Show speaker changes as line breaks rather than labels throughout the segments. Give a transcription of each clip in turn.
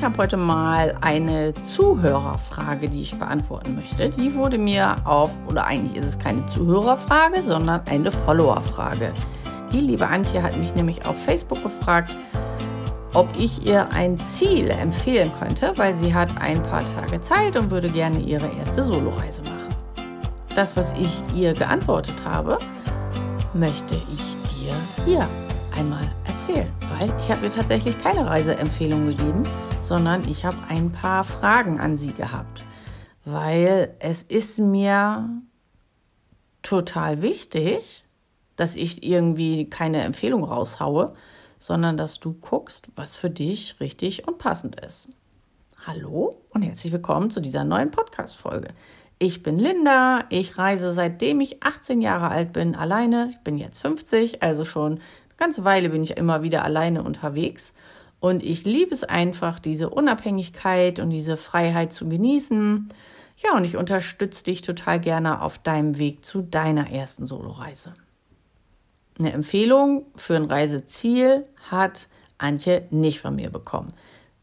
Ich habe heute mal eine Zuhörerfrage, die ich beantworten möchte. Die wurde mir auf, oder eigentlich ist es keine Zuhörerfrage, sondern eine Followerfrage. Die liebe Antje hat mich nämlich auf Facebook gefragt, ob ich ihr ein Ziel empfehlen könnte, weil sie hat ein paar Tage Zeit und würde gerne ihre erste Soloreise machen. Das, was ich ihr geantwortet habe, möchte ich dir hier einmal erzählen, weil ich habe ihr tatsächlich keine Reiseempfehlung gegeben, sondern ich habe ein paar Fragen an sie gehabt, weil es ist mir total wichtig, dass ich irgendwie keine Empfehlung raushaue, sondern dass du guckst, was für dich richtig und passend ist. Hallo und herzlich willkommen zu dieser neuen Podcast-Folge. Ich bin Linda, ich reise seitdem ich 18 Jahre alt bin alleine. Ich bin jetzt 50, also schon ganze Weile bin ich immer wieder alleine unterwegs. Und ich liebe es einfach, diese Unabhängigkeit und diese Freiheit zu genießen. Ja, und ich unterstütze dich total gerne auf deinem Weg zu deiner ersten Soloreise. Eine Empfehlung für ein Reiseziel hat Antje nicht von mir bekommen.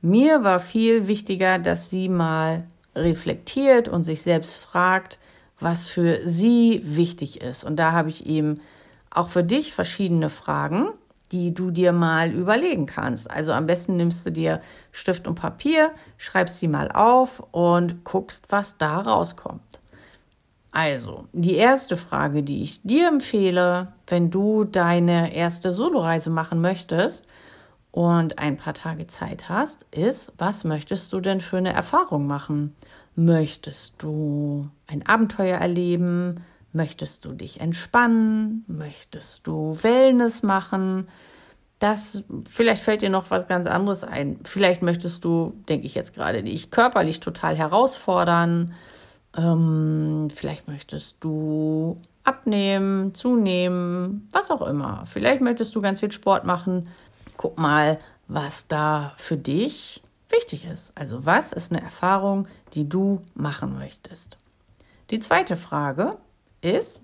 Mir war viel wichtiger, dass sie mal reflektiert und sich selbst fragt, was für sie wichtig ist. Und da habe ich eben auch für dich verschiedene Fragen, die du dir mal überlegen kannst. Also am besten nimmst du dir Stift und Papier, schreibst sie mal auf und guckst, was da rauskommt. Also, die erste Frage, die ich dir empfehle, wenn du deine erste Soloreise machen möchtest und ein paar Tage Zeit hast, ist, was möchtest du denn für eine Erfahrung machen? Möchtest du ein Abenteuer erleben? Möchtest du dich entspannen? Möchtest du Wellness machen? Das, vielleicht fällt dir noch was ganz anderes ein. Vielleicht möchtest du, denke ich jetzt gerade, dich körperlich total herausfordern. Ähm, vielleicht möchtest du abnehmen, zunehmen, was auch immer. Vielleicht möchtest du ganz viel Sport machen. Guck mal, was da für dich wichtig ist. Also was ist eine Erfahrung, die du machen möchtest? Die zweite Frage, ist,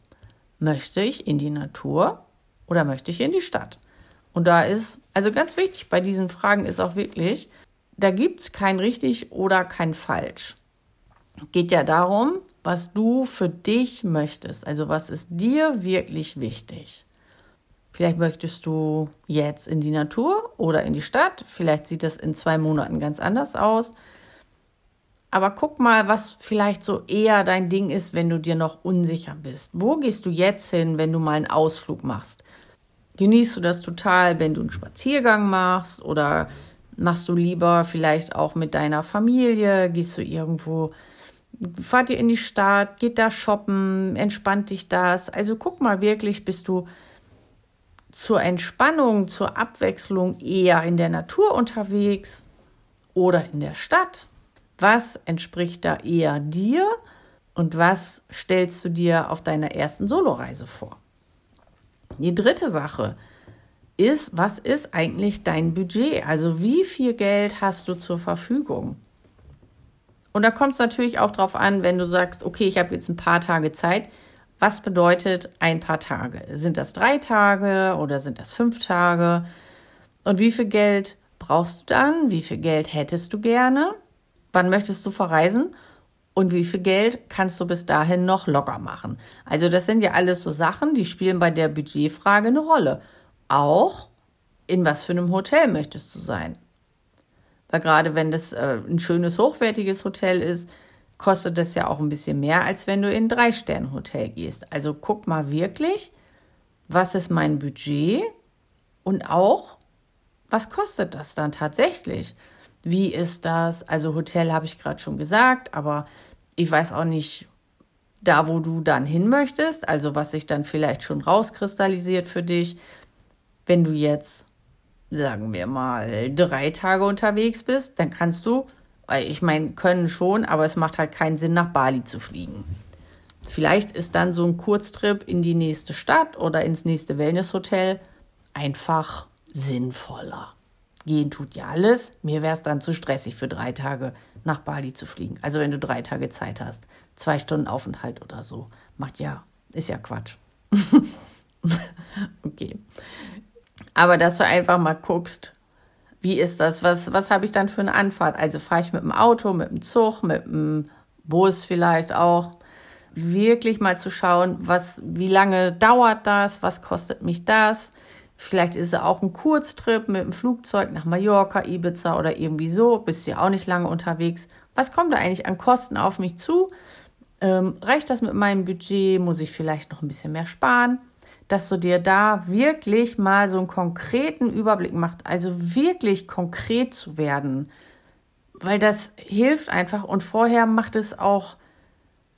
möchte ich in die Natur oder möchte ich in die Stadt? Und da ist, also ganz wichtig bei diesen Fragen ist auch wirklich, da gibt es kein richtig oder kein falsch. Geht ja darum, was du für dich möchtest. Also was ist dir wirklich wichtig? Vielleicht möchtest du jetzt in die Natur oder in die Stadt. Vielleicht sieht das in zwei Monaten ganz anders aus. Aber guck mal, was vielleicht so eher dein Ding ist, wenn du dir noch unsicher bist. Wo gehst du jetzt hin, wenn du mal einen Ausflug machst? Genießt du das total, wenn du einen Spaziergang machst oder machst du lieber vielleicht auch mit deiner Familie? Gehst du irgendwo, fahrt ihr in die Stadt, geht da shoppen, entspannt dich das? Also guck mal wirklich, bist du zur Entspannung, zur Abwechslung eher in der Natur unterwegs oder in der Stadt? Was entspricht da eher dir und was stellst du dir auf deiner ersten Soloreise vor? Die dritte Sache ist, was ist eigentlich dein Budget? Also wie viel Geld hast du zur Verfügung? Und da kommt es natürlich auch darauf an, wenn du sagst, okay, ich habe jetzt ein paar Tage Zeit. Was bedeutet ein paar Tage? Sind das drei Tage oder sind das fünf Tage? Und wie viel Geld brauchst du dann? Wie viel Geld hättest du gerne? Wann möchtest du verreisen? Und wie viel Geld kannst du bis dahin noch locker machen? Also das sind ja alles so Sachen, die spielen bei der Budgetfrage eine Rolle. Auch in was für einem Hotel möchtest du sein? Weil gerade wenn das äh, ein schönes, hochwertiges Hotel ist, kostet das ja auch ein bisschen mehr, als wenn du in ein Drei-Sterne-Hotel gehst. Also guck mal wirklich, was ist mein Budget und auch, was kostet das dann tatsächlich? Wie ist das? Also Hotel habe ich gerade schon gesagt, aber ich weiß auch nicht, da wo du dann hin möchtest, also was sich dann vielleicht schon rauskristallisiert für dich, wenn du jetzt, sagen wir mal, drei Tage unterwegs bist, dann kannst du, ich meine, können schon, aber es macht halt keinen Sinn, nach Bali zu fliegen. Vielleicht ist dann so ein Kurztrip in die nächste Stadt oder ins nächste Wellnesshotel einfach sinnvoller. Gehen tut ja alles. Mir wäre es dann zu stressig für drei Tage nach Bali zu fliegen. Also wenn du drei Tage Zeit hast, zwei Stunden Aufenthalt oder so, macht ja, ist ja Quatsch. okay. Aber dass du einfach mal guckst, Wie ist das? Was, was habe ich dann für eine Anfahrt? Also fahre ich mit dem Auto, mit dem Zug, mit dem Bus vielleicht auch. Wirklich mal zu schauen, was, wie lange dauert das? Was kostet mich das? Vielleicht ist es auch ein Kurztrip mit dem Flugzeug nach Mallorca, Ibiza oder irgendwie so. Bist ja auch nicht lange unterwegs. Was kommt da eigentlich an Kosten auf mich zu? Ähm, reicht das mit meinem Budget? Muss ich vielleicht noch ein bisschen mehr sparen? Dass du dir da wirklich mal so einen konkreten Überblick machst, also wirklich konkret zu werden, weil das hilft einfach und vorher macht es auch,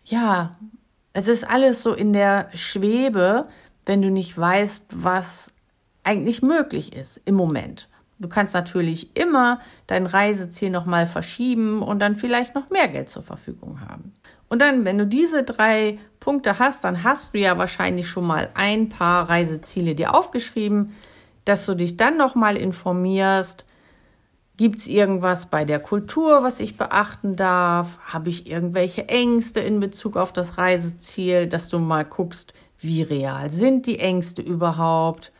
ja, es ist alles so in der Schwebe, wenn du nicht weißt, was eigentlich möglich ist im Moment. Du kannst natürlich immer dein Reiseziel nochmal verschieben und dann vielleicht noch mehr Geld zur Verfügung haben. Und dann, wenn du diese drei Punkte hast, dann hast du ja wahrscheinlich schon mal ein paar Reiseziele dir aufgeschrieben, dass du dich dann nochmal informierst, Gibt es irgendwas bei der Kultur, was ich beachten darf? Habe ich irgendwelche Ängste in Bezug auf das Reiseziel, dass du mal guckst, wie real sind die Ängste überhaupt?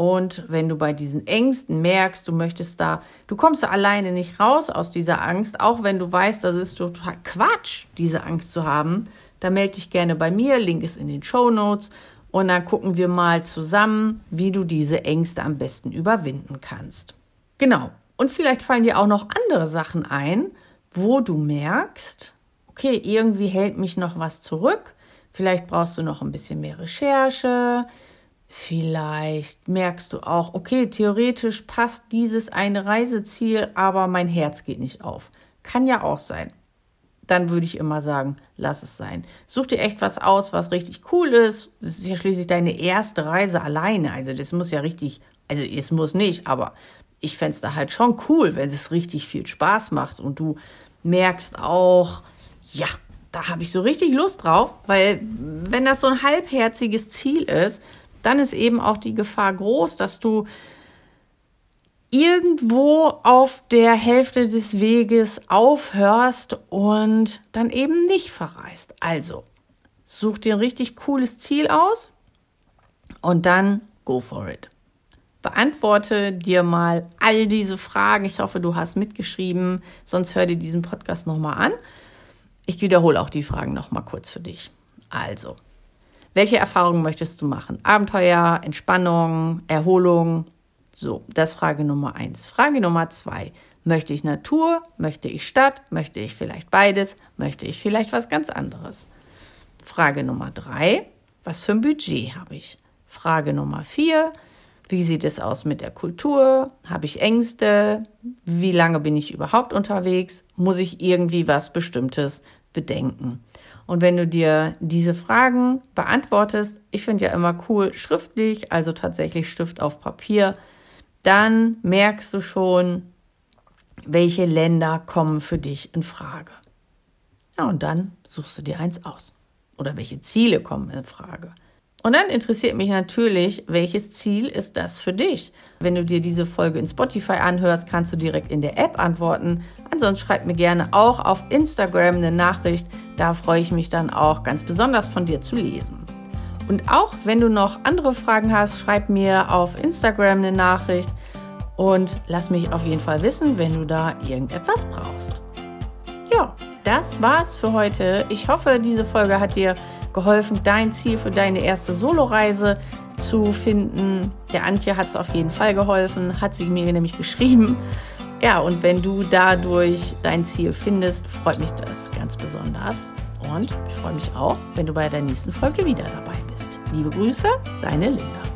Und wenn du bei diesen Ängsten merkst, du möchtest da, du kommst alleine nicht raus aus dieser Angst, auch wenn du weißt, das ist total Quatsch, diese Angst zu haben, dann melde dich gerne bei mir. Link ist in den Show Notes. Und dann gucken wir mal zusammen, wie du diese Ängste am besten überwinden kannst. Genau. Und vielleicht fallen dir auch noch andere Sachen ein, wo du merkst, okay, irgendwie hält mich noch was zurück. Vielleicht brauchst du noch ein bisschen mehr Recherche. Vielleicht merkst du auch, okay, theoretisch passt dieses eine Reiseziel, aber mein Herz geht nicht auf. Kann ja auch sein. Dann würde ich immer sagen, lass es sein. Such dir echt was aus, was richtig cool ist. Das ist ja schließlich deine erste Reise alleine. Also das muss ja richtig, also es muss nicht, aber ich fände es da halt schon cool, wenn es richtig viel Spaß macht und du merkst auch, ja, da habe ich so richtig Lust drauf, weil wenn das so ein halbherziges Ziel ist, dann ist eben auch die Gefahr groß, dass du irgendwo auf der Hälfte des Weges aufhörst und dann eben nicht verreist. Also, such dir ein richtig cooles Ziel aus und dann go for it. Beantworte dir mal all diese Fragen. Ich hoffe, du hast mitgeschrieben, sonst hör dir diesen Podcast nochmal an. Ich wiederhole auch die Fragen nochmal kurz für dich. Also, welche Erfahrungen möchtest du machen? Abenteuer, Entspannung, Erholung? So, das ist Frage Nummer eins. Frage Nummer zwei. Möchte ich Natur? Möchte ich Stadt? Möchte ich vielleicht beides? Möchte ich vielleicht was ganz anderes? Frage Nummer drei. Was für ein Budget habe ich? Frage Nummer vier. Wie sieht es aus mit der Kultur? Habe ich Ängste? Wie lange bin ich überhaupt unterwegs? Muss ich irgendwie was Bestimmtes bedenken? Und wenn du dir diese Fragen beantwortest, ich finde ja immer cool schriftlich, also tatsächlich Stift auf Papier, dann merkst du schon, welche Länder kommen für dich in Frage. Ja, und dann suchst du dir eins aus. Oder welche Ziele kommen in Frage. Und dann interessiert mich natürlich, welches Ziel ist das für dich? Wenn du dir diese Folge in Spotify anhörst, kannst du direkt in der App antworten. Ansonsten schreib mir gerne auch auf Instagram eine Nachricht. Da freue ich mich dann auch ganz besonders von dir zu lesen. Und auch wenn du noch andere Fragen hast, schreib mir auf Instagram eine Nachricht und lass mich auf jeden Fall wissen, wenn du da irgendetwas brauchst. Ja, das war's für heute. Ich hoffe, diese Folge hat dir geholfen, dein Ziel für deine erste Soloreise zu finden. Der Antje hat es auf jeden Fall geholfen, hat sie mir nämlich geschrieben. Ja, und wenn du dadurch dein Ziel findest, freut mich das ganz besonders. Und ich freue mich auch, wenn du bei der nächsten Folge wieder dabei bist. Liebe Grüße, deine Linda.